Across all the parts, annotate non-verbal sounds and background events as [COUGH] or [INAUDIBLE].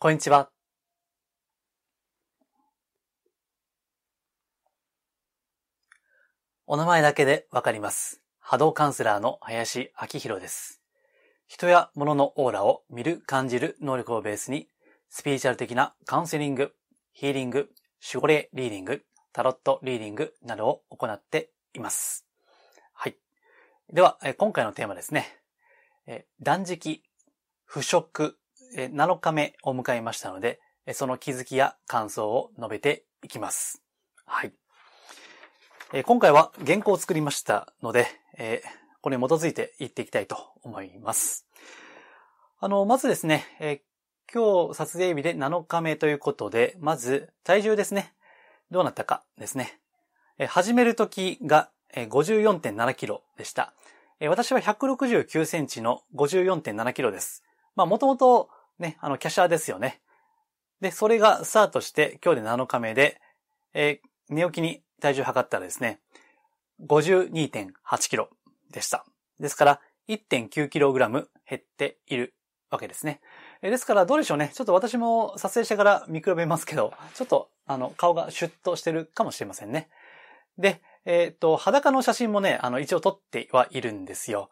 こんにちは。お名前だけでわかります。波動カウンセラーの林明宏です。人や物のオーラを見る、感じる能力をベースに、スピリチュアル的なカウンセリング、ヒーリング、守護霊リーディング、タロットリーディングなどを行っています。はい。では、今回のテーマですね。断食、不食、7日目を迎えましたので、その気づきや感想を述べていきます。はい。え今回は原稿を作りましたので、えこれに基づいて言っていきたいと思います。あの、まずですね、え今日撮影日で7日目ということで、まず体重ですね。どうなったかですね。え始める時が54.7キロでした。え私は169センチの54.7キロです。まあ、もともとね、あの、キャシャーですよね。で、それがスタートして今日で7日目で、えー寝起きに体重測ったらですね、52.8キロでした。ですから、1.9キログラム減っているわけですね。ですから、どうでしょうね。ちょっと私も撮影してから見比べますけど、ちょっと、あの、顔がシュッとしてるかもしれませんね。で、えっ、と、裸の写真もね、あの、一応撮ってはいるんですよ。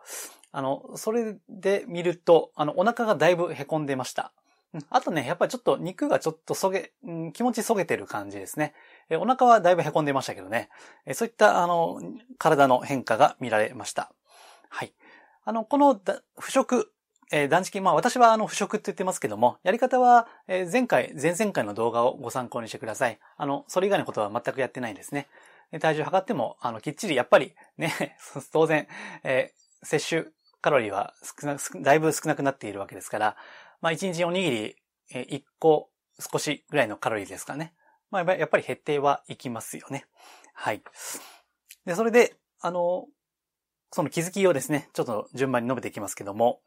あの、それで見ると、あの、お腹がだいぶ凹んでました。あとね、やっぱりちょっと肉がちょっとそげ、うん気持ちそげてる感じですね。えお腹はだいぶ凹んでましたけどね。えそういった、あの、体の変化が見られました。はい。あの、このだ不食、えー断食、まあ私はあの不食って言ってますけども、やり方は、え前回、前々回の動画をご参考にしてください。あの、それ以外のことは全くやってないですね。体重測っても、あの、きっちり、やっぱり、ね、[LAUGHS] 当然、えー摂取カロリーは少な、だいぶ少なくなっているわけですから、まあ、1日おにぎり、1個少しぐらいのカロリーですからね。まあ、やっぱり減ってはいきますよね。はい。で、それで、あの、その気づきをですね、ちょっと順番に述べていきますけども、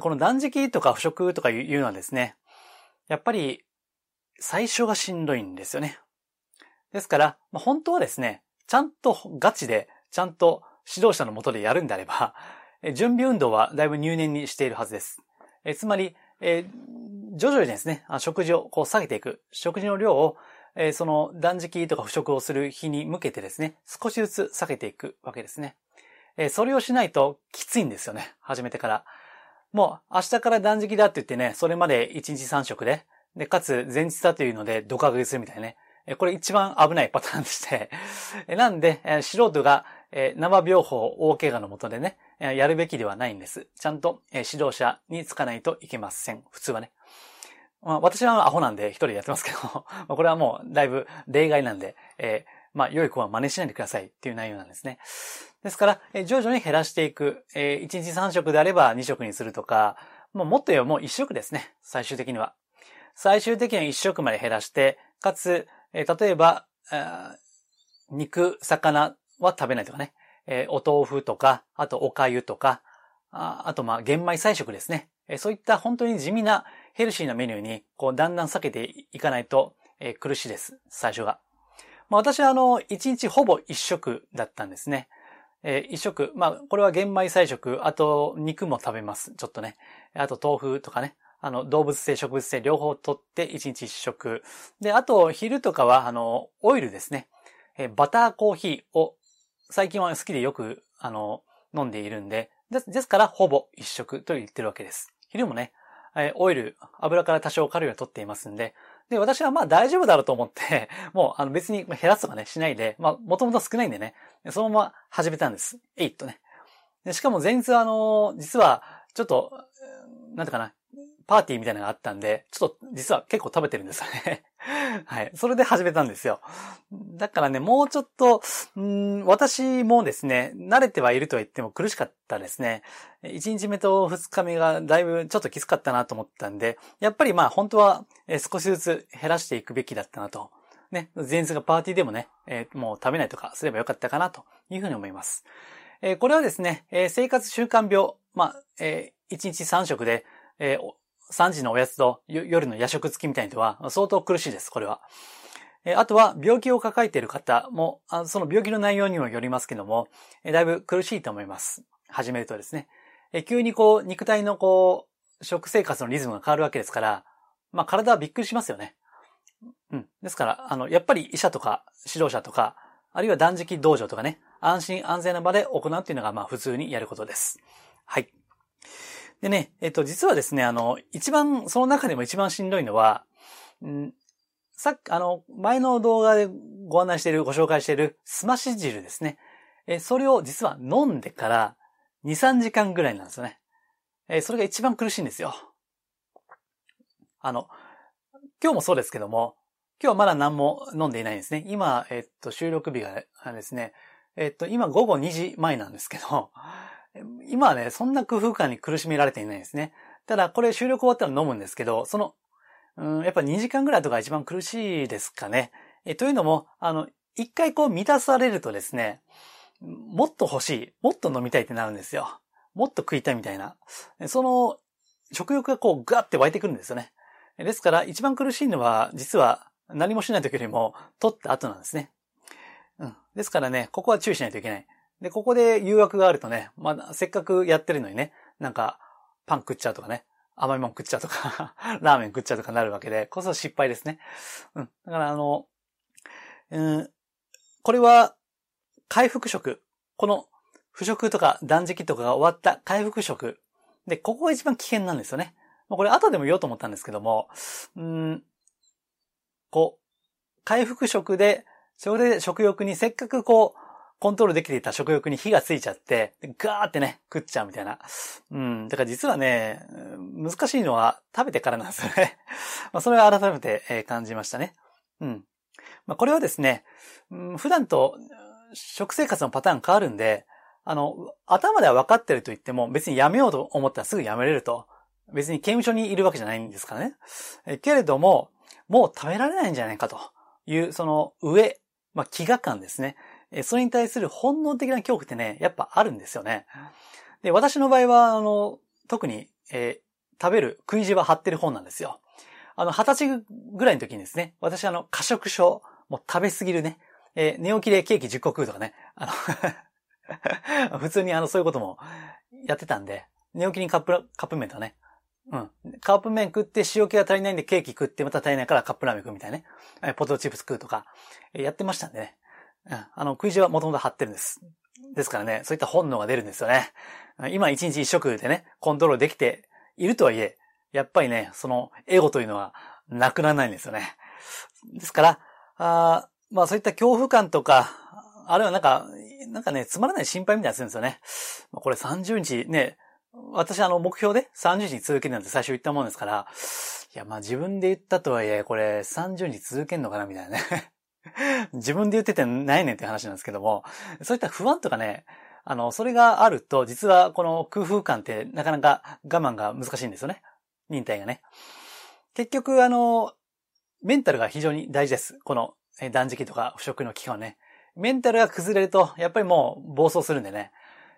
この断食とか不食とかいうのはですね、やっぱり最初がしんどいんですよね。ですから、本当はですね、ちゃんとガチで、ちゃんと指導者のもとでやるんであれば、準備運動はだいぶ入念にしているはずです。えつまり、え徐々にですね、食事をこう下げていく。食事の量を、えその断食とか不食をする日に向けてですね、少しずつ下げていくわけですね。えそれをしないときついんですよね。始めてから。もう明日から断食だって言ってね、それまで1日3食で、で、かつ前日だというのでドカ食いするみたいなね。これ一番危ないパターンでして。なんで、素人が、えー生病法大怪我のもとでね、やるべきではないんです。ちゃんと、えー指導者につかないといけません。普通はね。まあ、私はアホなんで一人でやってますけど、[LAUGHS] まあこれはもうだいぶ例外なんで、えーまあ、良い子は真似しないでくださいっていう内容なんですね。ですから、え徐々に減らしていく。え1日3食であれば2食にするとか、もうもっと言えばもう1食ですね。最終的には。最終的には1食まで減らして、かつ、えー例えば、あ肉、魚は食べないとかね。えーお豆腐とか、あとお粥とか、ああとまあ玄米菜食ですね。えーそういった本当に地味なヘルシーなメニューに、こうだんだん避けていかないと、えー苦しいです。最初が。まあ私はあの、1日ほぼ1食だったんですね。えー一食。まあこれは玄米菜食、あと肉も食べます。ちょっとね。あと豆腐とかね。あの、動物性、植物性両方取って1日1食。で、あと昼とかは、あの、オイルですね。えーバターコーヒーを最近は好きでよく、あの、飲んでいるんで、ですから、ほぼ一食と言ってるわけです。昼もね、えオイル、油から多少カロリーを取っていますんで、で、私はまあ大丈夫だろうと思って、[LAUGHS] もうあの別に減らすとかね、しないで、まあもともと少ないんでね、そのまま始めたんです。えいっとね。でしかも前日はあの、実は、ちょっと、なんてかな、パーティーみたいなのがあったんで、ちょっと実は結構食べてるんですよね。[LAUGHS] はい。それで始めたんですよ。だからね、もうちょっと、ん私もですね、慣れてはいるとは言っても苦しかったですね。1日目と2日目がだいぶちょっときつかったなと思ったんで、やっぱりまあ本当は少しずつ減らしていくべきだったなと。ね、前日がパーティーでもね、えーもう食べないとかすればよかったかなというふうに思います。えーこれはですね、えー生活習慣病、まあ、え1日3食で、え3時のおやつと夜の夜食付きみたいな人は相当苦しいです、これは。あとは病気を抱えている方も、その病気の内容にもよりますけども、だいぶ苦しいと思います。始めるとですね。急にこう、肉体のこう、食生活のリズムが変わるわけですから、まあ体はびっくりしますよね。うん。ですから、あの、やっぱり医者とか指導者とか、あるいは断食道場とかね、安心安全な場で行うっていうのが、まあ普通にやることです。はい。でね、えっと、実はですね、あの、一番、その中でも一番しんどいのは、んさっき、あの、前の動画でご案内している、ご紹介しているすまし汁ですね。え、それを実は飲んでから2、3時間ぐらいなんですよね。え、それが一番苦しいんですよ。あの、今日もそうですけども、今日はまだ何も飲んでいないんですね。今、えっと、収録日がですね、えっと、今午後2時前なんですけど、今はね、そんな工夫感に苦しめられていないんですね。ただ、これ収録終わったら飲むんですけど、その、うん、やっぱ2時間ぐらいとか一番苦しいですかね。えというのも、あの、一回こう満たされるとですね、もっと欲しい、もっと飲みたいってなるんですよ。もっと食いたいみたいな。その、食欲がこうガッて湧いてくるんですよね。ですから、一番苦しいのは、実は何もしない時よりも、取った後なんですね。うん。ですからね、ここは注意しないといけない。で、ここで誘惑があるとね、まあ、せっかくやってるのにね、なんか、パン食っちゃうとかね、甘いもん食っちゃうとか [LAUGHS] ラーメン食っちゃうとかなるわけで、こそ失敗ですね。うん。だからあの、うん、これは、回復食。この、不食とか断食とかが終わった回復食。で、ここが一番危険なんですよね。これ後でも言おうと思ったんですけども、うん、こう、回復食で、それで食欲にせっかくこう、コントロールできていた食欲に火がついちゃって、ガーってね、食っちゃうみたいな。うん。だから実はね、難しいのは食べてからなんですよね。[LAUGHS] まあそれは改めて感じましたね。うん。まあこれはですね、普段と食生活のパターン変わるんで、あの、頭では分かってると言っても別にやめようと思ったらすぐやめれると。別に刑務所にいるわけじゃないんですからね。えけれども、もう食べられないんじゃないかという、その上、まあ、飢餓感ですね。えそれに対する本能的な恐怖ってね、やっぱあるんですよね。で、私の場合は、あの、特に、えー、食べる、食い地は張ってる本なんですよ。あの、二十歳ぐらいの時にですね、私あの、過食症、もう食べすぎるね、えー、寝起きでケーキ10個食うとかね、あの [LAUGHS] 普通にあの、そういうこともやってたんで、寝起きにカップ、カップ麺とかね、うん。カップ麺食って塩気が足りないんでケーキ食ってまた足りないからカップラーメン食うみたいなね。ポテトチップス食うとか、やってましたんでね。あの、食い地はもともと張ってるんです。ですからね、そういった本能が出るんですよね。今一日一食でね、コントロールできているとはいえ、やっぱりね、そのエゴというのはなくならないんですよね。ですから、あまあそういった恐怖感とか、あるいはなんか、なんかね、つまらない心配みたいなするんですよね。これ30日ね、私あの目標で30日続けるなんて最初言ったもんですから、いやまあ自分で言ったとはいえ、これ30日続けんのかなみたいなね。[LAUGHS] 自分で言っててないねんって話なんですけども、そういった不安とかね、あの、それがあると、実はこの空風感ってなかなか我慢が難しいんですよね。忍耐がね。結局、あの、メンタルが非常に大事です。この断食とか不食の期間ね。メンタルが崩れると、やっぱりもう暴走するんでね。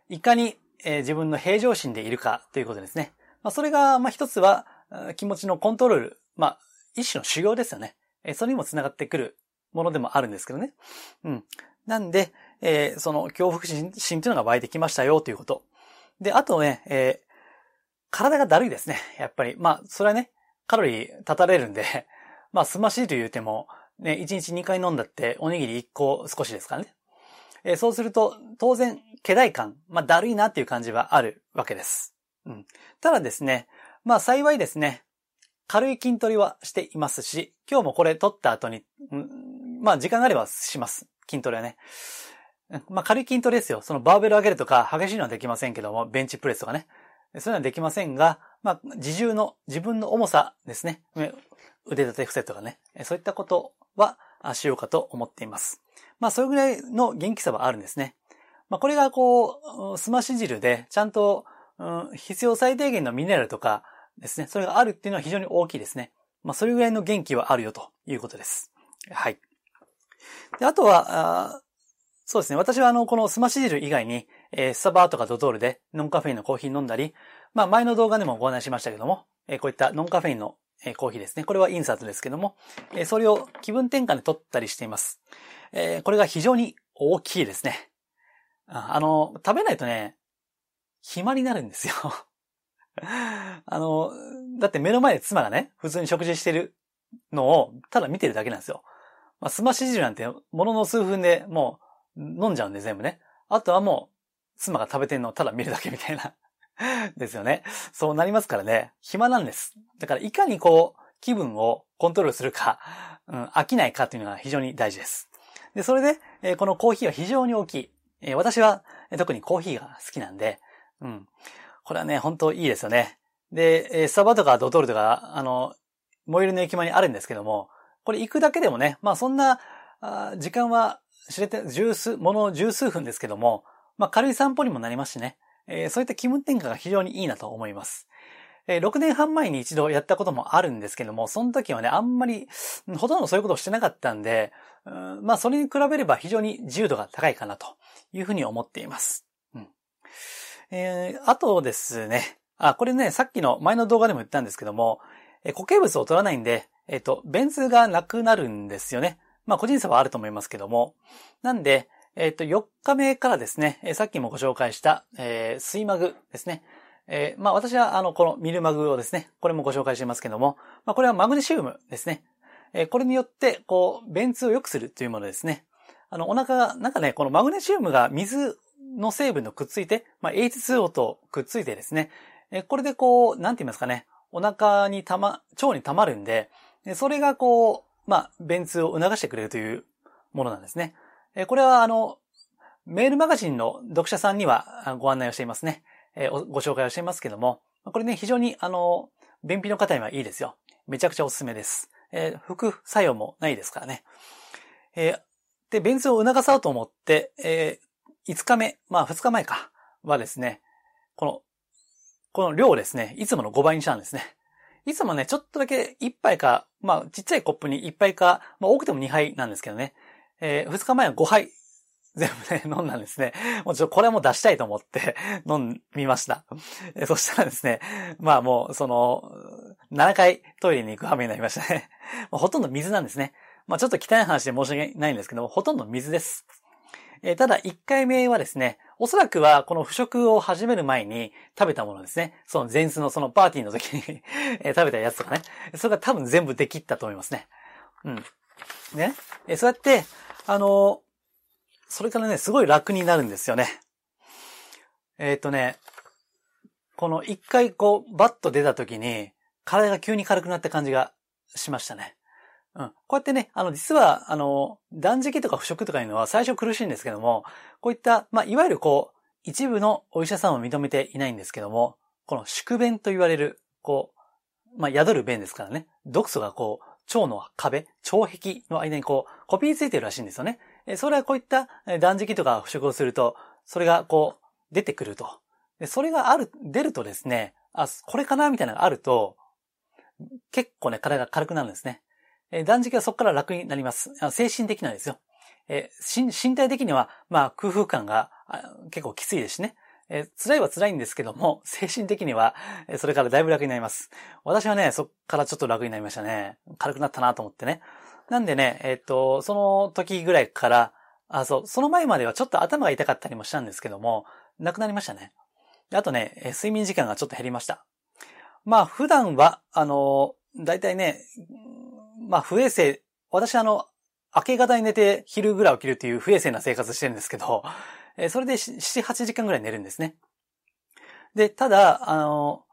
いかに、えー、自分の平常心でいるかということですね。まあ、それが、まあ、一つは、気持ちのコントロール。まあ、一種の修行ですよね。え、それにも繋がってくるものでもあるんですけどね。うん。なんで、えー、その恐怖心心っていうのが湧いてきましたよということ。で、あとね、えー、体がだるいですね。やっぱり。まあ、それはね、カロリー立たれるんで、[LAUGHS] まあ、すましいと言うても、ね、1日2回飲んだって、おにぎり1個少しですからね。えー、そうすると、当然、気代感、まあ、だるいなっていう感じはあるわけです。うん。ただですね、まあ、幸いですね、軽い筋トレはしていますし、今日もこれ取った後に、まあ時間があればします。筋トレはね。まあ軽い筋トレですよ。そのバーベル上げるとか激しいのはできませんけども、ベンチプレスとかね。そういうのはできませんが、まあ自重の自分の重さですね。腕立て伏せとかね。そういったことはしようかと思っています。まあそれぐらいの元気さはあるんですね。まあこれがこう、すまし汁でちゃんと、うん、必要最低限のミネラルとかですね。それがあるっていうのは非常に大きいですね。まあそれぐらいの元気はあるよということです。はい。で、あとは、あそうですね。私はあの、このスマッシュ汁以外に、えー、スタバとかドトールでノンカフェインのコーヒー飲んだり、まあ前の動画でもご案内しましたけども、えー、こういったノンカフェインの、え、コーヒーですね。これはインサートですけども、えー、それを気分転換で取ったりしています。えー、これが非常に大きいですね。あの、食べないとね、暇になるんですよ。[LAUGHS] あの、だって目の前で妻がね、普通に食事してるのを、ただ見てるだけなんですよ。まあ、すまし汁なんて、ものの数分でもう飲んじゃうんで全部ね。あとはもう、妻が食べてんのをただ見るだけみたいな [LAUGHS] ですよね。そうなりますからね。暇なんです。だからいかにこう、気分をコントロールするか、うん、飽きないかっていうのが非常に大事です。で、それで、えー、このコーヒーは非常に大きい。えー、私は、えー、特にコーヒーが好きなんで、うん。これはね、本当いいですよね。で、えー、スタバとかドトールとか、あの、最寄りの駅前にあるんですけども、これ行くだけでもね、まあそんな、時間は知れて、十数、もの十数分ですけども、まあ軽い散歩にもなりますしね、えー、そういった気分転換が非常にいいなと思います。えー、6年半前に一度やったこともあるんですけども、その時はね、あんまり、ほとんどそういうことをしてなかったんで、うんまあそれに比べれば非常に自由度が高いかなというふうに思っています。うんえー、あとですね、あ、これね、さっきの前の動画でも言ったんですけども、え固形物を取らないんで、えっ、と、便通がなくなるんですよね。まあ個人差はあると思いますけども。なんで、えっ、と、4日目からですね、えさっきもご紹介した、えー、水マグですね。えー、まあ私はあの、このミルマグをですね、これもご紹介してますけども、まあこれはマグネシウムですね。えー、これによって、こう、便通を良くするというものですね。あの、お腹が、なんかね、このマグネシウムが水の成分とくっついて、まあ H2O とくっついてですね、えー、これでこう、なんて言いますかね、お腹にたま、腸に溜まるんで、それがこう、まあ、便通を促してくれるというものなんですね。えこれはあの、メールマガジンの読者さんにはご案内をしていますね。えご紹介をしていますけども、これね、非常にあの、便秘の方にはいいですよ。めちゃくちゃおすすめです。えー、副作用もないですからね。えー、で、便通を促そうと思って、えー、5日目、まあ2日前か、はですね、このこの量をですね、いつもの5倍にしたんですね。いつもね、ちょっとだけ1杯か、まあ、ちっちゃいコップに1杯か、まあ、多くても2杯なんですけどね。えー、2日前は5杯、[LAUGHS] 全部ね、飲んだんですね。もうちょこれはもう出したいと思って [LAUGHS] 飲みました。え、そしたらですね、まあもう、その、7回トイレに行く羽目になりましたね。[LAUGHS] ほとんど水なんですね。まあちょっと汚い話で申し訳ないんですけども、ほとんど水です。えー、ただ、1回目はですね、おそらくはこの腐食を始める前に食べたものですね。その前日のそのパーティーの時に [LAUGHS] 食べたやつとかね。それが多分全部できったと思いますね。うん。ね。そうやって、あのそれからね、すごい楽になるんですよね。えっ、ー、とね、この一回こう、バッと出た時に、体が急に軽くなった感じがしましたね。うん。こうやってね、あの、実は、あの、断食とか不食とかいうのは最初苦しいんですけども、こういった、まあ、いわゆるこう、一部のお医者さんを認めていないんですけども、この宿便と言われる、こう、まあ、宿る便ですからね、毒素がこう、腸の壁、腸壁の間にこう、コピーついてるらしいんですよね。えそれはこういった断食とか不食をすると、それがこう、出てくると。でそれがある、出るとですね、あ、これかなみたいなのがあると、結構ね、体が軽くなるんですね。え断食はそこから楽になります。精神的なんですよ。え身体的には、まあ、空腹感が結構きついですしね。え辛いは辛いんですけども、[LAUGHS] 精神的には、それからだいぶ楽になります。私はね、そっからちょっと楽になりましたね。軽くなったなと思ってね。なんでね、えっ、と、その時ぐらいから、あ、そう、その前まではちょっと頭が痛かったりもしたんですけども、なくなりましたね。あとね、睡眠時間がちょっと減りました。まあ、普段は、あの、だいたいね、まあ不衛生、私あの、明け方に寝て昼ぐらい起きるっていう不衛生な生活してるんですけど、えそれで7、8時間ぐらい寝るんですね。で、ただ、あの、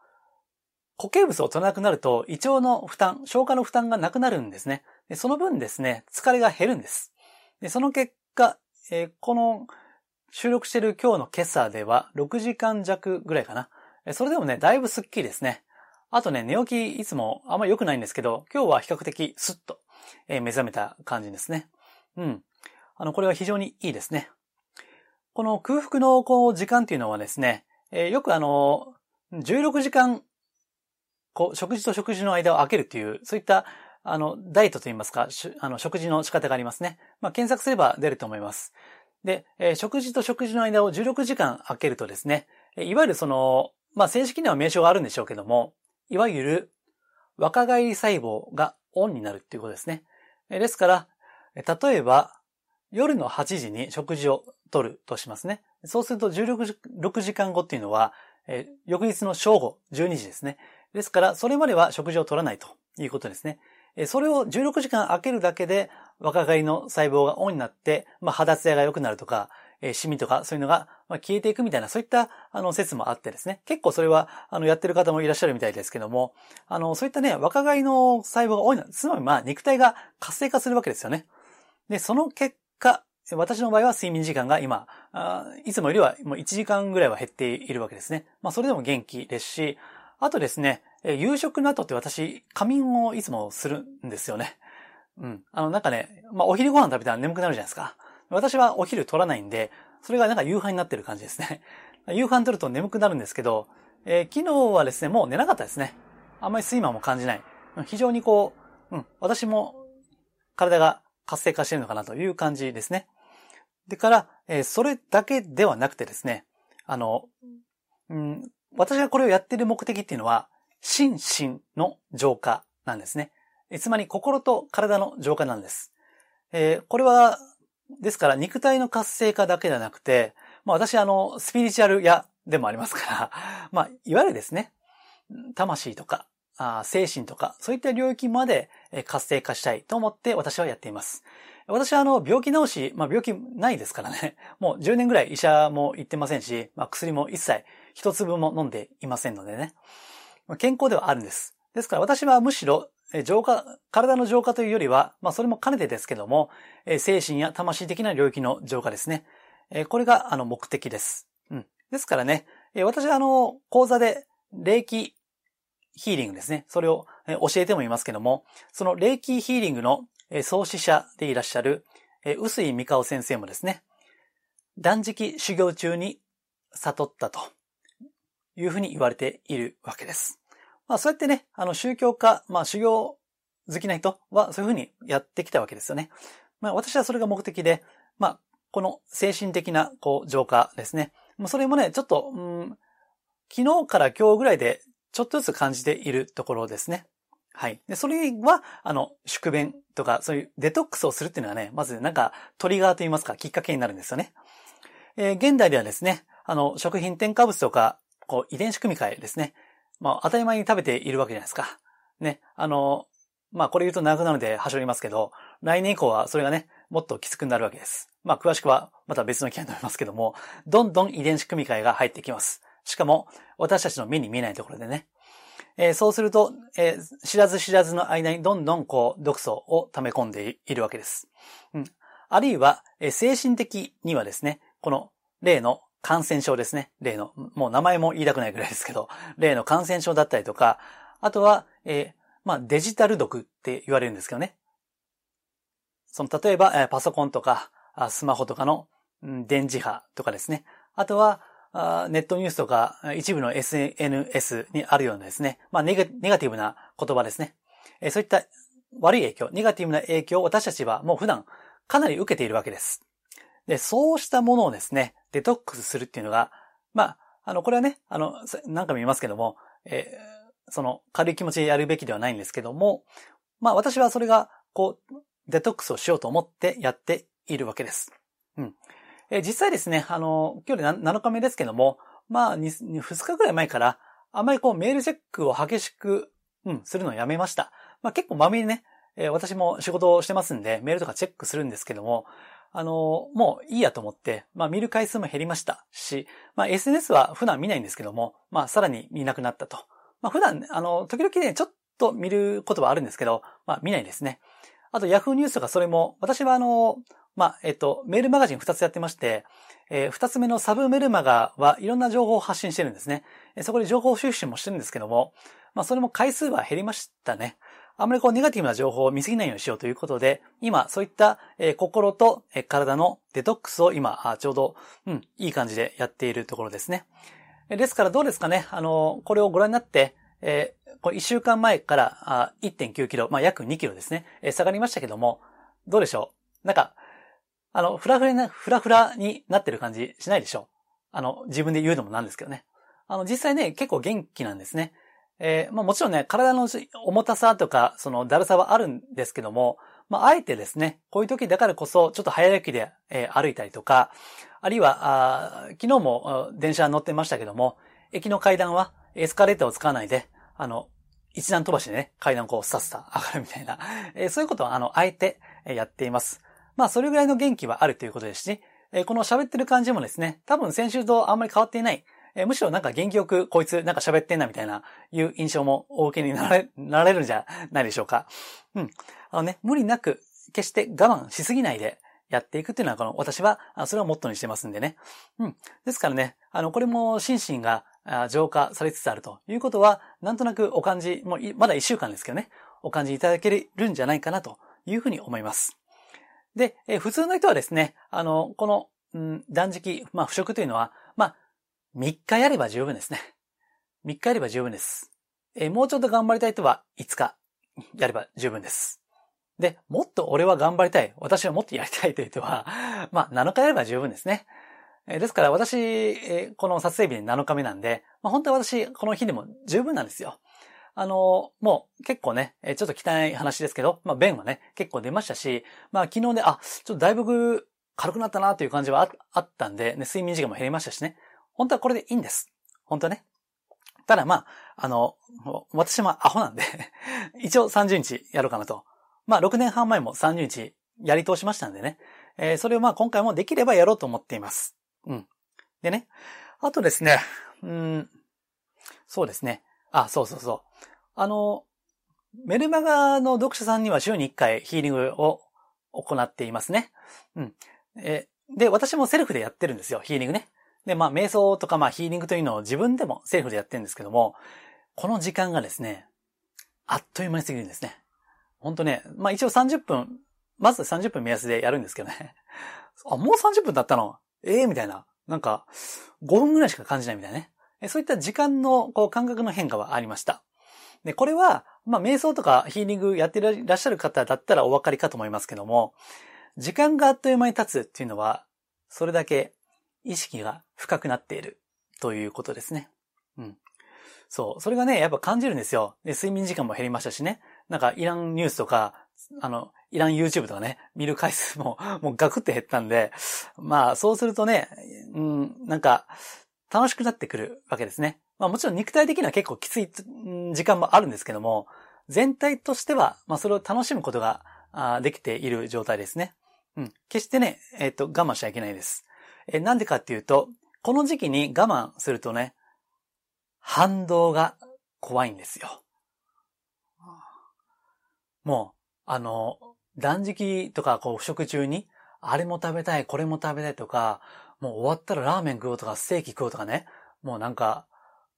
固形物を取らなくなると胃腸の負担、消化の負担がなくなるんですね。でその分ですね、疲れが減るんです。でその結果、えー、この収録している今日の今朝では6時間弱ぐらいかな。それでもね、だいぶスッキリですね。あとね、寝起きいつもあんまり良くないんですけど、今日は比較的スッと、え目覚めた感じですね。うん。あの、これは非常にいいですね。この空腹のこう時間っていうのはですね、え、よくあの、16時間、こう、食事と食事の間を空けるっていう、そういった、あの、ダイエットといいますか、あの、食事の仕方がありますね。まあ、検索すれば出ると思います。で、え、食事と食事の間を16時間空けるとですね、いわゆるその、まあ、正式には名称があるんでしょうけども、いわゆる若返り細胞がオンになるっていうことですね。ですから、例えば、夜の8時に食事をとるとしますね。そうすると16時間後っていうのは、え、翌日の正午、12時ですね。ですから、それまでは食事を取らないということですね。それを16時間空けるだけで若返りの細胞がオンになって、まあ、肌ツヤが良くなるとか、えシミとかそういうのが消えていくみたいな、そういったあの説もあってですね。結構それはあのやってる方もいらっしゃるみたいですけども、あの、そういったね、若返りの細胞が多いの、つまりまあ肉体が活性化するわけですよね。で、その結果、私の場合は睡眠時間が今、いつもよりはもう1時間ぐらいは減っているわけですね。まあそれでも元気ですし、あとですねえ、夕食の後って私、仮眠をいつもするんですよね。うん。あの、なんかね、まあお昼ご飯食べたら眠くなるじゃないですか。私はお昼取らないんで、それがなんか夕飯になってる感じですね。[LAUGHS] 夕飯取ると眠くなるんですけど、えー、昨日はですね、もう寝なかったですね。あんまり睡魔も感じない。非常にこう、うん、私も体が活性化してるのかなという感じですね。でから、えー、それだけではなくてですね、あの、うん、私がこれをやってる目的っていうのは、心身の浄化なんですね。つまり心と体の浄化なんです。えー、これはですから肉体の活性化だけではなくて、まあ私あの、スピリチュアル屋でもありますから、[LAUGHS] まあいわゆるですね、魂とか、あ精神とか、そういった領域まで活性化したいと思って私はやっています。私はあの、病気治し、まあ病気ないですからね、[LAUGHS] もう10年ぐらい医者も行ってませんし、まあ薬も一切一粒も飲んでいませんのでね、健康ではあるんです。ですから私はむしろ浄化、体の浄化というよりは、まあそれも兼ねてですけども、精神や魂的な領域の浄化ですね。これがあの目的です。うん。ですからね、私はあの、講座で霊気ヒーリングですね。それを教えてもいますけども、その霊気ヒーリングの創始者でいらっしゃる、臼井美香先生もですね、断食修行中に悟ったというふうに言われているわけです。まあそうやってね、あの宗教家、まあ修行好きな人はそういうふうにやってきたわけですよね。まあ私はそれが目的で、まあこの精神的なこう浄化ですね。それもね、ちょっと、うん、昨日から今日ぐらいでちょっとずつ感じているところですね。はい。で、それは、あの、宿便とか、そういうデトックスをするっていうのはね、まずなんかトリガーと言いますか、きっかけになるんですよね。えー、現代ではですね、あの、食品添加物とか、こう、遺伝子組み換えですね。まあ、当たり前に食べているわけじゃないですか。ね。あの、まあ、これ言うと長くなるので、はしょりますけど、来年以降はそれがね、もっときつくなるわけです。まあ、詳しくは、また別の機会になりますけども、どんどん遺伝子組み換えが入ってきます。しかも、私たちの目に見えないところでね。えー、そうすると、えー、知らず知らずの間にどんどんこう、毒素を溜め込んでいるわけです。うん。あるいは、えー、精神的にはですね、この例の感染症ですね。例の、もう名前も言いたくないぐらいですけど、例の感染症だったりとか、あとは、えー、まあ、デジタル毒って言われるんですけどね。その、例えばえ、パソコンとか、スマホとかの電磁波とかですね。あとは、ネットニュースとか、一部の SNS にあるようなですね、まあネガ、ネガティブな言葉ですねえ。そういった悪い影響、ネガティブな影響を私たちはもう普段かなり受けているわけです。で、そうしたものをですね、デトックスするっていうのが、まあ、あの、これはね、あの、何回も言いますけども、えー、その、軽い気持ちでやるべきではないんですけども、まあ、私はそれが、こう、デトックスをしようと思ってやっているわけです。うん。えー、実際ですね、あの、今日で7日目ですけども、まあ2、2日ぐらい前から、あまりこう、メールチェックを激しく、うん、するのをやめました。まあ結構まめにね、えー、私も仕事をしてますんで、メールとかチェックするんですけども、あの、もういいやと思って、まあ見る回数も減りましたし、まあ SNS は普段見ないんですけども、まあさらに見なくなったと。まあ普段、あの、時々ね、ちょっと見ることはあるんですけど、まあ見ないですね。あと Yahoo ニュースとかそれも、私はあの、まあ、えっと、メールマガジン2つやってまして、えー、2つ目のサブメルマガはいろんな情報を発信してるんですね。そこで情報収集もしてるんですけども、まあそれも回数は減りましたね。あんまりこうネガティブな情報を見すぎないようにしようということで、今そういった、心と、体のデトックスを今、ちょうど、うん、いい感じでやっているところですね。ですからどうですかね、あの、これをご覧になって、えー、これ1週間前から1.9キロ、まあ約2キロですね、下がりましたけども、どうでしょうなんか、あの、ふらふらな、ふらふらになってる感じしないでしょあの、自分で言うのもなんですけどね。あの、実際ね、結構元気なんですね。えー、まあもちろんね、体の重たさとか、そのだるさはあるんですけども、まああえてですね、こういう時だからこそ、ちょっと早歩きで、えー、歩いたりとか、あるいは、あ昨日も電車に乗ってましたけども、駅の階段はエスカレーターを使わないで、あの、一段飛ばしでね、階段をこうスタスタ上がるみたいな、えー、そういうことはあの、あえてやっています。まあ、それぐらいの元気はあるということですし、えー、この喋ってる感じもですね、多分先週とあんまり変わっていない、えー、むしろなんか元気よくこいつなんか喋ってんなみたいないう印象もお受けになれ、なれるんじゃないでしょうか。うん。あのね、無理なく、決して我慢しすぎないで、やっていくっていうのは、この、私は、それをモットーにしてますんでね。うん。ですからね、あの、これも心身が浄化されつつあるということは、なんとなくお感じ、もうまだ一週間ですけどね、お感じいただけるんじゃないかなというふうに思います。で、え普通の人はですね、あの、この、うん、断食、まあ、不食というのは、3日やれば十分ですね。3日やれば十分です。えもうちょっと頑張りたい人は5日やれば十分です。で、もっと俺は頑張りたい。私はもっとやりたいという人は、[LAUGHS] まあ、7日やれば十分ですね。えですから私、えこの撮影日に7日目なんで、まあ、本当は私、この日でも十分なんですよ。あの、もう結構ね、ちょっと汚い話ですけど、まあ、便はね、結構出ましたし、まあ、昨日ね、あ、ちょっとだいぶ軽くなったなという感じはあったんで、ね、睡眠時間も減りましたしね。本当はこれでいいんです。本当ね。ただまあ、あの、私もアホなんで [LAUGHS] 一応30日やろうかなとまあ、6年半前も30日やり通しましたんでね。えー、それをまあ今回もできればやろうと思っています。うん。でね。あとですね、うん、そうですね。あ、そうそうそう。あの、メルマガの読者さんには週に1回ヒーリングを行っていますね。うん。えで、私もセルフでやってるんですよ、ヒーリングね。で、まあ、瞑想とかまあ、ヒーリングというのを自分でもセルフでやってるんですけども、この時間がですね、あっという間に過ぎるんですね。ほんとね、まあ一応30分、まず30分目安でやるんですけどね。[LAUGHS] あ、もう30分経ったの？ええー、みたいな。なんか、5分ぐらいしか感じないみたいなね。そういった時間のこう感覚の変化はありました。で、これは、まあ、瞑想とかヒーリングやっていらっしゃる方だったらお分かりかと思いますけども、時間があっという間に経つっていうのは、それだけ意識が深くなっているということですね。うん。そう。それがね、やっぱ感じるんですよ。で、睡眠時間も減りましたしね。なんか、イランニュースとか、あの、イラン YouTube とかね、見る回数も、[LAUGHS] もうガクって減ったんで、まあ、そうするとね、うん、なんか、楽しくなってくるわけですね。まあもちろん肉体的には結構きつい時間もあるんですけども、全体としては、まあそれを楽しむことがあできている状態ですね。うん。決してね、えっ、ー、と、我慢しちゃいけないです。えなんでかっていうと、この時期に我慢するとね、反動が怖いんですよ。もう、あの、断食とか、こう、不食中に、あれも食べたい、これも食べたいとか、もう終わったらラーメン食おうとか、ステーキ食おうとかね、もうなんか、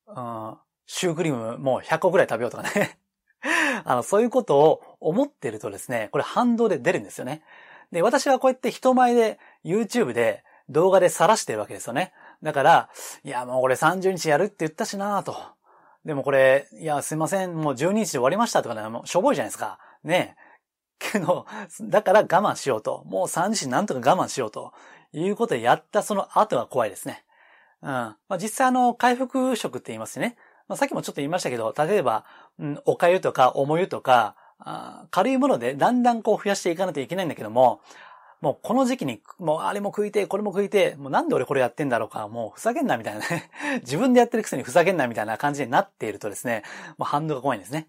うん、シュークリームもう100個ぐらい食べようとかね。[LAUGHS] あの、そういうことを思ってるとですね、これ反動で出るんですよね。で、私はこうやって人前で YouTube で動画で晒してるわけですよね。だから、いや、もうこれ30日やるって言ったしなと。でもこれ、いや、すいません、もう12日で終わりましたとかね、もうしょぼいじゃないですか。ねけど、だから我慢しようと。もう3時なんとか我慢しようと。いうことでやったその後が怖いですね。うん。まあ、実際あの、回復食って言いますね。まあ、さっきもちょっと言いましたけど、例えば、うん、お粥とか重湯とか、軽いものでだんだんこう増やしていかないといけないんだけども、もうこの時期に、もうあれも食いて、これも食いて、もうなんで俺これやってんだろうか、もうふざけんなみたいなね。[LAUGHS] 自分でやってるくせにふざけんなみたいな感じになっているとですね、もう反動が怖いんですね。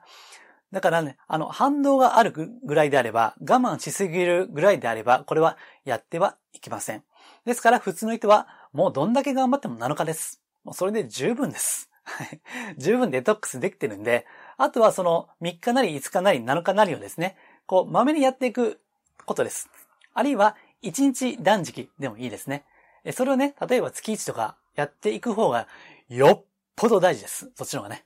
だからね、あの、反動があるぐらいであれば、我慢しすぎるぐらいであれば、これはやってはいけません。ですから、普通の人は、もうどんだけ頑張っても7日です。もうそれで十分です。[LAUGHS] 十分デトックスできてるんで、あとはその3日なり5日なり7日なりをですね、こう、まめにやっていくことです。あるいは、1日断食でもいいですね。それをね、例えば月1とかやっていく方が、よっぽど大事です。そっちの方がね。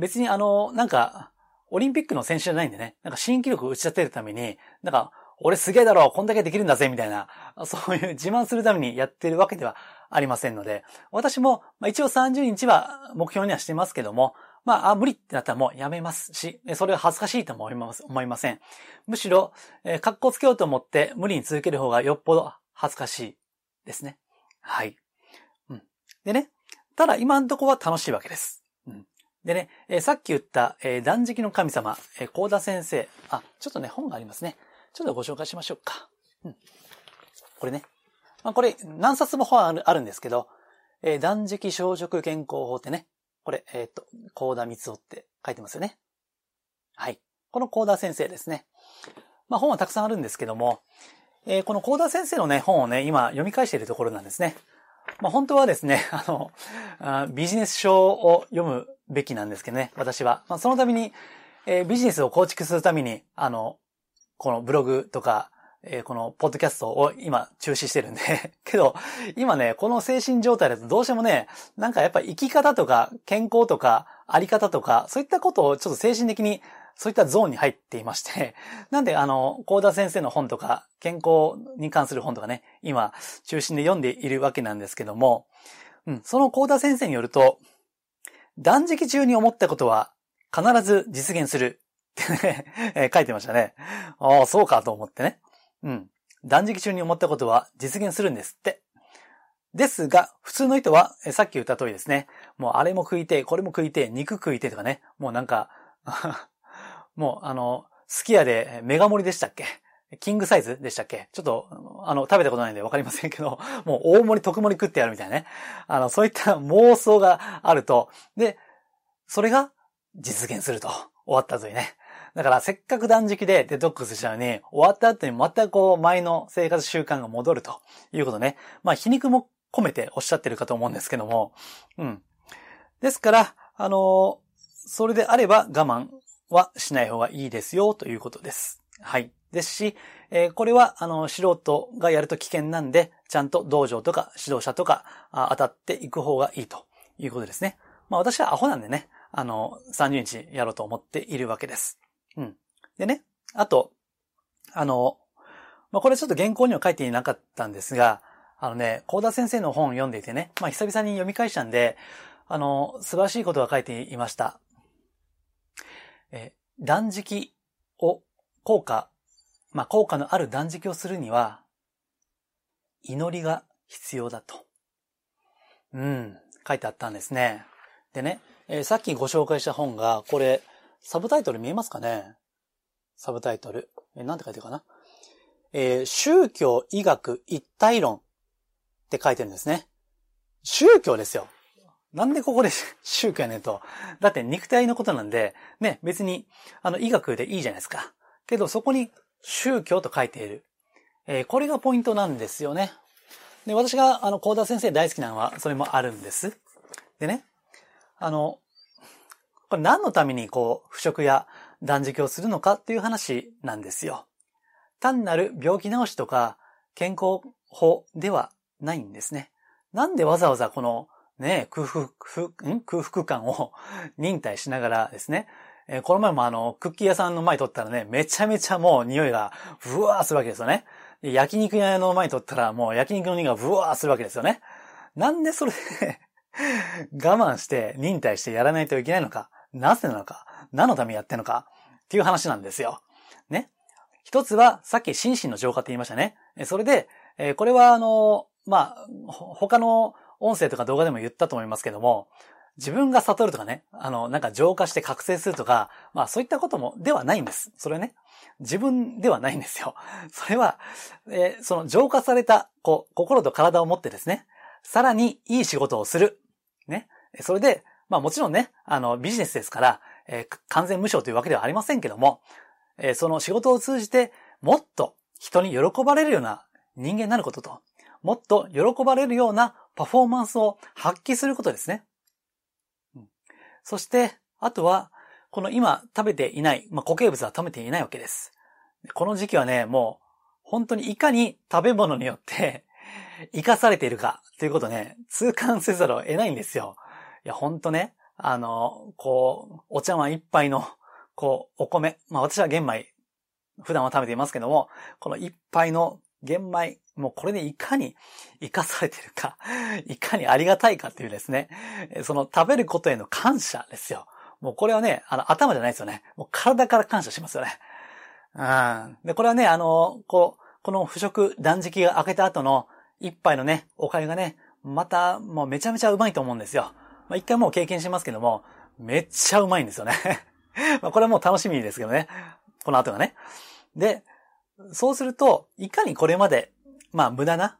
別にあの、なんか、オリンピックの選手じゃないんでね、なんか新記録を打ち立てるために、なんか、俺すげえだろこんだけできるんだぜみたいな、そういう自慢するためにやってるわけではありませんので、私も、まあ、一応30日は目標にはしてますけども、まあ、あ無理ってなったらもうやめますし、それは恥ずかしいとも思います思いません。むしろ、えー、格好つけようと思って無理に続ける方がよっぽど恥ずかしいですね。はい。うん。でね、ただ今んとこは楽しいわけです。うん。でね、えー、さっき言った、えー、断食の神様、えー、高田先生。あ、ちょっとね、本がありますね。ちょっとご紹介しましょうか。うん。これね。まあ、これ、何冊も本あるあるんですけど、えー、断食小食健康法ってね、これ、えっ、ー、と、高田光夫って書いてますよね。はい。この高田先生ですね。まあ本はたくさんあるんですけども、えー、この高田先生のね、本をね、今読み返しているところなんですね。まあ本当はですね、[LAUGHS] あの、あビジネス書を読むべきなんですけどね、私は。まあそのために、えー、ビジネスを構築するために、あの、このブログとか、えー、このポッドキャストを今中止してるんで [LAUGHS] けど、今ね、この精神状態だとどうしてもね、なんかやっぱ生き方とか健康とかあり方とか、そういったことをちょっと精神的にそういったゾーンに入っていまして、[LAUGHS] なんであの、高田先生の本とか、健康に関する本とかね、今、中心で読んでいるわけなんですけども、うん、その高田先生によると、断食中に思ったことは必ず実現するってね [LAUGHS] 書いてましたね。ああ、そうかと思ってね。うん。断食中に思ったことは実現するんですって。ですが、普通の人は、さっき言った通りですね。もうあれも食いて、これも食いて、肉食いてとかね。もうなんか [LAUGHS] もうあの、スキヤでメガ盛りでしたっけ？キングサイズでしたっけ？ちょっと、あの、食べたことないんでわかりませんけど、[LAUGHS] もう大盛り特盛り食ってやるみたいなね。あの、そういった妄想があると、で、それが実現すると。終わった後にね。だからせっかく断食でデトックスしたのに、終わった後にまたこう前の生活習慣が戻るということね。まあ皮肉も込めておっしゃってるかと思うんですけども。うん。ですから、あのそれであれば我慢はしない方がいいですよということです。はい。ですし、えー、これは、あの、素人がやると危険なんで、ちゃんと道場とか指導者とか当たっていく方がいいということですね。まあ私はアホなんでね、あの、30日やろうと思っているわけです。うん。でね、あと、あの、まあ、これちょっと原稿には書いていなかったんですが、あのね、高田先生の本を読んでいてね、まあ、久々に読み返したんで、あの、素晴らしいことが書いていました。え、断食を、効果、まあ、効果のある断食をするには、祈りが必要だと。うん、書いてあったんですね。でね、えー、さっきご紹介した本が、これ、サブタイトル見えますかね？サブタイトル。え、なんて書いてるかな？えー、宗教医学一体論って書いてるんですね。宗教ですよ。なんでここで [LAUGHS] 宗教やねんと。だって肉体のことなんで、ね、別に、あの、医学でいいじゃないですか。けどそこに宗教と書いている。えー、これがポイントなんですよね。で、私が、あの、高田先生大好きなのは、それもあるんです。でね、あの、これ何のためにこう、腐食や断食をするのかっていう話なんですよ。単なる病気治しとか健康法ではないんですね。なんでわざわざこのね、空腹、空腹感を [LAUGHS] 忍耐しながらですね、えー、この前もあの、クッキー屋さんの前撮ったらね、めちゃめちゃもう匂いがブワーするわけですよね。焼肉屋の前撮ったらもう焼肉の匂いがブワーするわけですよね。なんでそれで [LAUGHS] 我慢して忍耐してやらないといけないのか、なぜなのか、何のためにやってんのか、っていう話なんですよ。ね。一つは、さっき心身の浄化って言いましたね。それで、これはあの、まあ、他の音声とか動画でも言ったと思いますけども、自分が悟るとかね、あの、なんか浄化して覚醒するとか、まあそういったことも、ではないんです。それね。自分ではないんですよ。[LAUGHS] それは、えー、その浄化された、こう、心と体を持ってですね、さらにいい仕事をする。ね。それで、まあもちろんね、あの、ビジネスですから、えー、完全無償というわけではありませんけども、えー、その仕事を通じて、もっと人に喜ばれるような人間になることと、もっと喜ばれるようなパフォーマンスを発揮することですね。うん、そして、あとは、この今食べていない、まあ、固形物は食べていないわけです。この時期はね、もう、本当にいかに食べ物によって [LAUGHS] 生かされているかということね、痛感せざるを得ないんですよ。いや、ほんとね、あの、こう、お茶碗一杯の、こう、お米。まあ私は玄米、普段は食べていますけども、この一杯の玄米、もうこれでいかに生かされてるか、いかにありがたいかっていうですね、その食べることへの感謝ですよ。もうこれはね、あの、頭じゃないですよね。もう体から感謝しますよね。うん。で、これはね、あの、こう、この腐食断食が明けた後の一杯のね、お粥がね、また、もうめちゃめちゃうまいと思うんですよ。まあ、一回もう経験しますけども、めっちゃうまいんですよね。[LAUGHS] まあ、これはもう楽しみですけどね。この後がね。で、そうすると、いかにこれまで、まあ無駄な、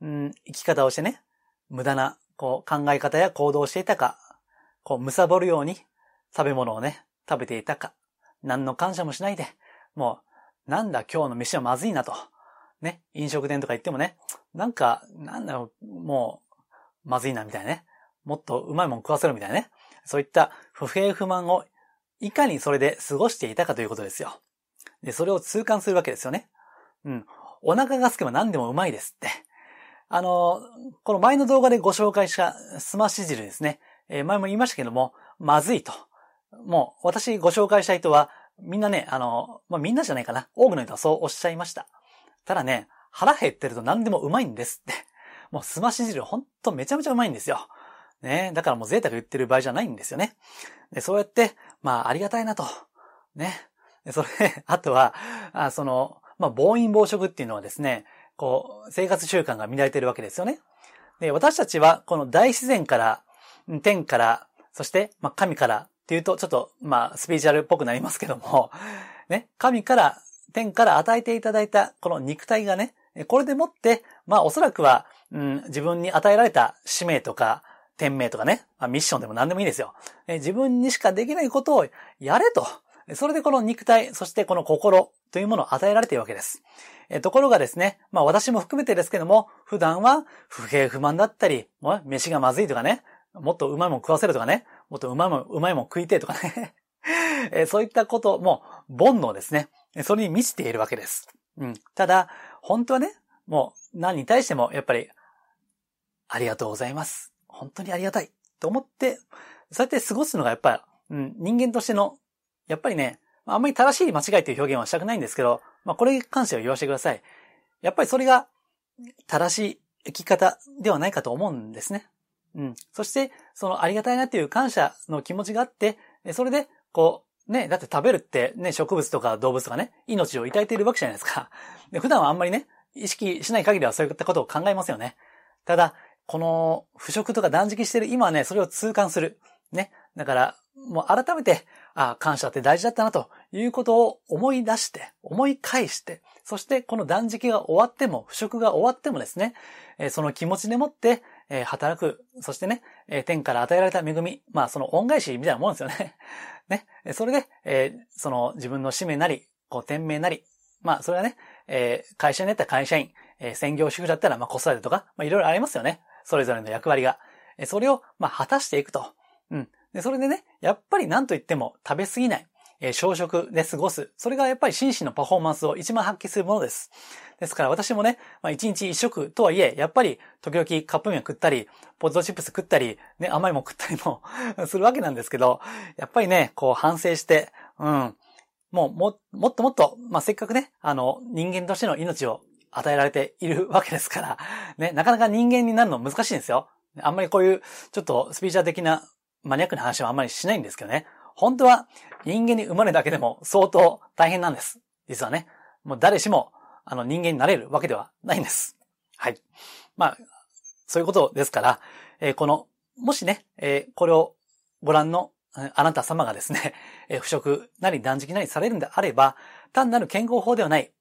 うん、生き方をしてね、無駄なこう考え方や行動をしていたか、こう貪るように食べ物をね、食べていたか、何の感謝もしないで、もう、なんだ今日の飯はまずいなと。ね、飲食店とか行ってもね、なんか、なんだろう、もう、まずいなみたいなね。もっとうまいもん食わせるみたいなね。そういった不平不満をいかにそれで過ごしていたかということですよ。で、それを痛感するわけですよね。うん。お腹が空けば何でもうまいですって。あの、この前の動画でご紹介したすまし汁ですね。えー、前も言いましたけども、まずいと。もう、私ご紹介した人は、みんなね、あの、まあ、みんなじゃないかな。多くの人はそうおっしゃいました。ただね、腹減ってると何でもうまいんですって。もうすまし汁ほんとめちゃめちゃうまいんですよ。ね。だからもう贅沢言ってる場合じゃないんですよね。で、そうやって、まあ、ありがたいなと。ね。それ、[LAUGHS] あとは、あその、まあ、暴飲暴食っていうのはですね、こう、生活習慣が乱れてるわけですよね。で、私たちは、この大自然から、天から、そして、まあ、神からっていうと、ちょっと、まあ、スピーチャルっぽくなりますけども、[LAUGHS] ね、神から、天から与えていただいた、この肉体がね、これでもって、まあ、おそらくは、うん、自分に与えられた使命とか、天命とかね、まあ、ミッションでも何でもいいですよ。自分にしかできないことをやれと。それでこの肉体、そしてこの心というものを与えられているわけです。ところがですね、まあ私も含めてですけども、普段は不平不満だったり、飯がまずいとかね、もっとうまいもん食わせるとかね、もっとうまいもん、うまいもん食いてとかね。[LAUGHS] そういったことも、煩悩ですね。それに満ちているわけです。うん。ただ、本当はね、もう何に対しても、やっぱり、ありがとうございます。本当にありがたい。と思って、そうやって過ごすのがやっぱり、うん、人間としての、やっぱりね、あんまり正しい間違いという表現はしたくないんですけど、まあこれに関しては言わせてください。やっぱりそれが正しい生き方ではないかと思うんですね。うん。そして、そのありがたいなっていう感謝の気持ちがあって、それで、こう、ね、だって食べるってね、植物とか動物とかね、命を抱いているわけじゃないですか。で普段はあんまりね、意識しない限りはそういったことを考えますよね。ただ、この腐食とか断食してる今はね、それを痛感する。ね。だから、もう改めて、ああ、感謝って大事だったなということを思い出して、思い返して、そしてこの断食が終わっても、腐食が終わってもですね、えその気持ちでもって、え働く、そしてね、え天から与えられた恵み、まあその恩返しみたいなもんですよね。[LAUGHS] ね。それで、えその自分の使命なり、こう、天命なり、まあそれはね、え会社になったら会社員、え専業主婦だったら、まあ子育てとか、まあいろいろありますよね。それぞれの役割が。それを、まあ、果たしていくと。うん。で、それでね、やっぱり何と言っても食べ過ぎない。え小食で過ごす。それがやっぱり心身のパフォーマンスを一番発揮するものです。ですから私もね、まあ、一日一食とはいえ、やっぱり時々カップ麺食ったり、ポテトチップス食ったり、ね、甘いもん食ったりも [LAUGHS] するわけなんですけど、やっぱりね、こう反省して、うん、もうも、もっともっと、まあ、せっかくね、あの、人間としての命を与えられているわけですから、[LAUGHS] ね、なかなか人間になるの難しいんですよ。あんまりこういう、ちょっとスピーチャー的なマニアックな話はあんまりしないんですけどね。本当は人間に生まれるだけでも相当大変なんです。実はね。もう誰しも、あの人間になれるわけではないんです。はい。まあ、そういうことですから、えー、この、もしね、えー、これをご覧のあなた様がですね、[LAUGHS] えー、不食なり断食なりされるんであれば、単なる健康法ではない、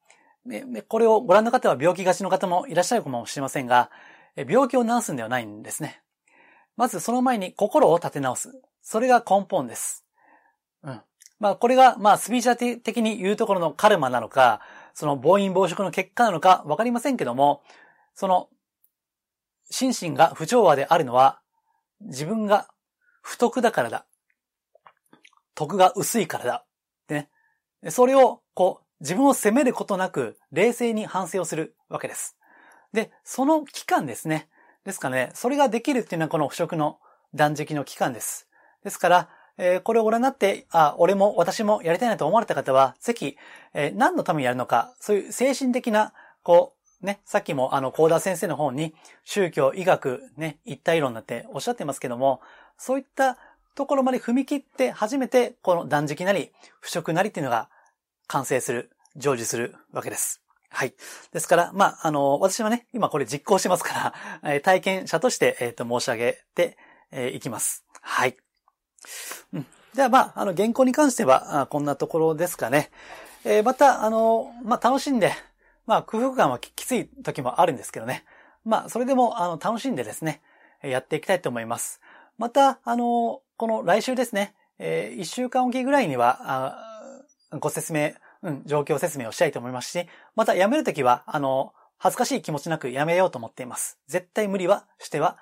これをご覧の方は病気がちの方もいらっしゃるかもしれませんが、病気を治すんではないんですね。まずその前に心を立て直す。それが根本です。うん。まあこれが、まあスピーチャー的に言うところのカルマなのか、その暴飲暴食の結果なのかわかりませんけども、その、心身が不調和であるのは、自分が不徳だからだ。徳が薄いからだ。ね。それを、こう、自分を責めることなく、冷静に反省をするわけです。で、その期間ですね。ですかね、それができるっていうのはこの不食の断食の期間です。ですから、えー、これをご覧になって、あ、俺も私もやりたいなと思われた方は、ぜひ、えー、何のためにやるのか、そういう精神的な、こう、ね、さっきもあの、コーダー先生の方に、宗教、医学、ね、一体論だっておっしゃってますけども、そういったところまで踏み切って初めて、この断食なり、不食なりっていうのが完成する、成就するわけです。はい。ですから、まあ、あの、私はね、今これ実行してますから、[LAUGHS] え体験者として、えっ、ー、と、申し上げて、えー、いきます。はい。うん。では、まあ、あの、原稿に関しては、あこんなところですかね。えー、また、あの、まあ、楽しんで、まあ、空腹感はきつい時もあるんですけどね。まあ、それでも、あの、楽しんでですね、やっていきたいと思います。また、あの、この来週ですね、えー、1週間おきぐらいには、ご説明、うん、状況説明をしたいと思いますし、また辞めるときは、あの、恥ずかしい気持ちなく辞めようと思っています。絶対無理はしては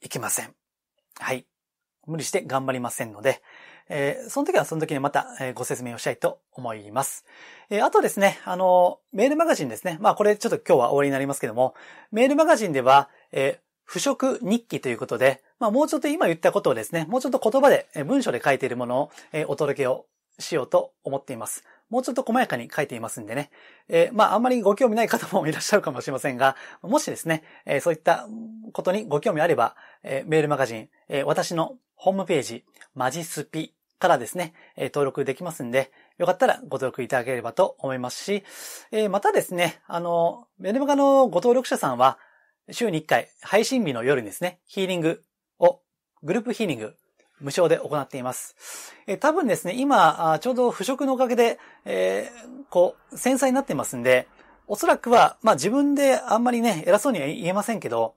いけません。はい。無理して頑張りませんので、えー、その時はその時にまた、えー、ご説明をしたいと思います。えー、あとですね、あの、メールマガジンですね。まあこれちょっと今日は終わりになりますけども、メールマガジンでは、え不織日記ということで、まあもうちょっと今言ったことをですね、もうちょっと言葉で、え文章で書いているものを、えお届けをしようと思っています。もうちょっと細やかに書いていますんでね。えー、まあ、あんまりご興味ない方もいらっしゃるかもしれませんが、もしですね、えー、そういったことにご興味あれば、えー、メールマガジン、え私のホームページ、マジスピからですね、え登録できますんで、よかったらご登録いただければと思いますし、えまたですね、あの、メルマガのご登録者さんは、週に1回、配信日の夜にですね、ヒーリングを、グループヒーリング、無償で行っています。え多分ですね、今、ちょうど腐食のおかげで、えー、こう、繊細になってますんで、おそらくは、まあ自分であんまりね、偉そうには言えませんけど、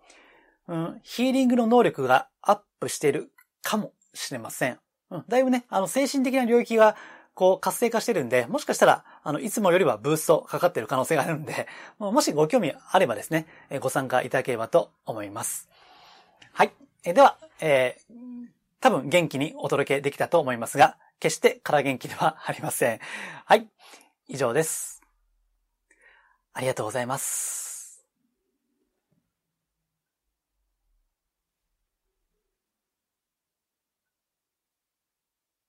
うん、ヒーリングの能力がアップしているかもしれません。うん、だいぶね、あの、精神的な領域が、こう、活性化してるんで、もしかしたら、あの、いつもよりはブーストかかってる可能性があるんで、もしご興味あればですね、ご参加いただければと思います。はい。えでは、えー、多分元気にお届けできたと思いますが、決して空元気ではありません。はい。以上です。ありがとうございます。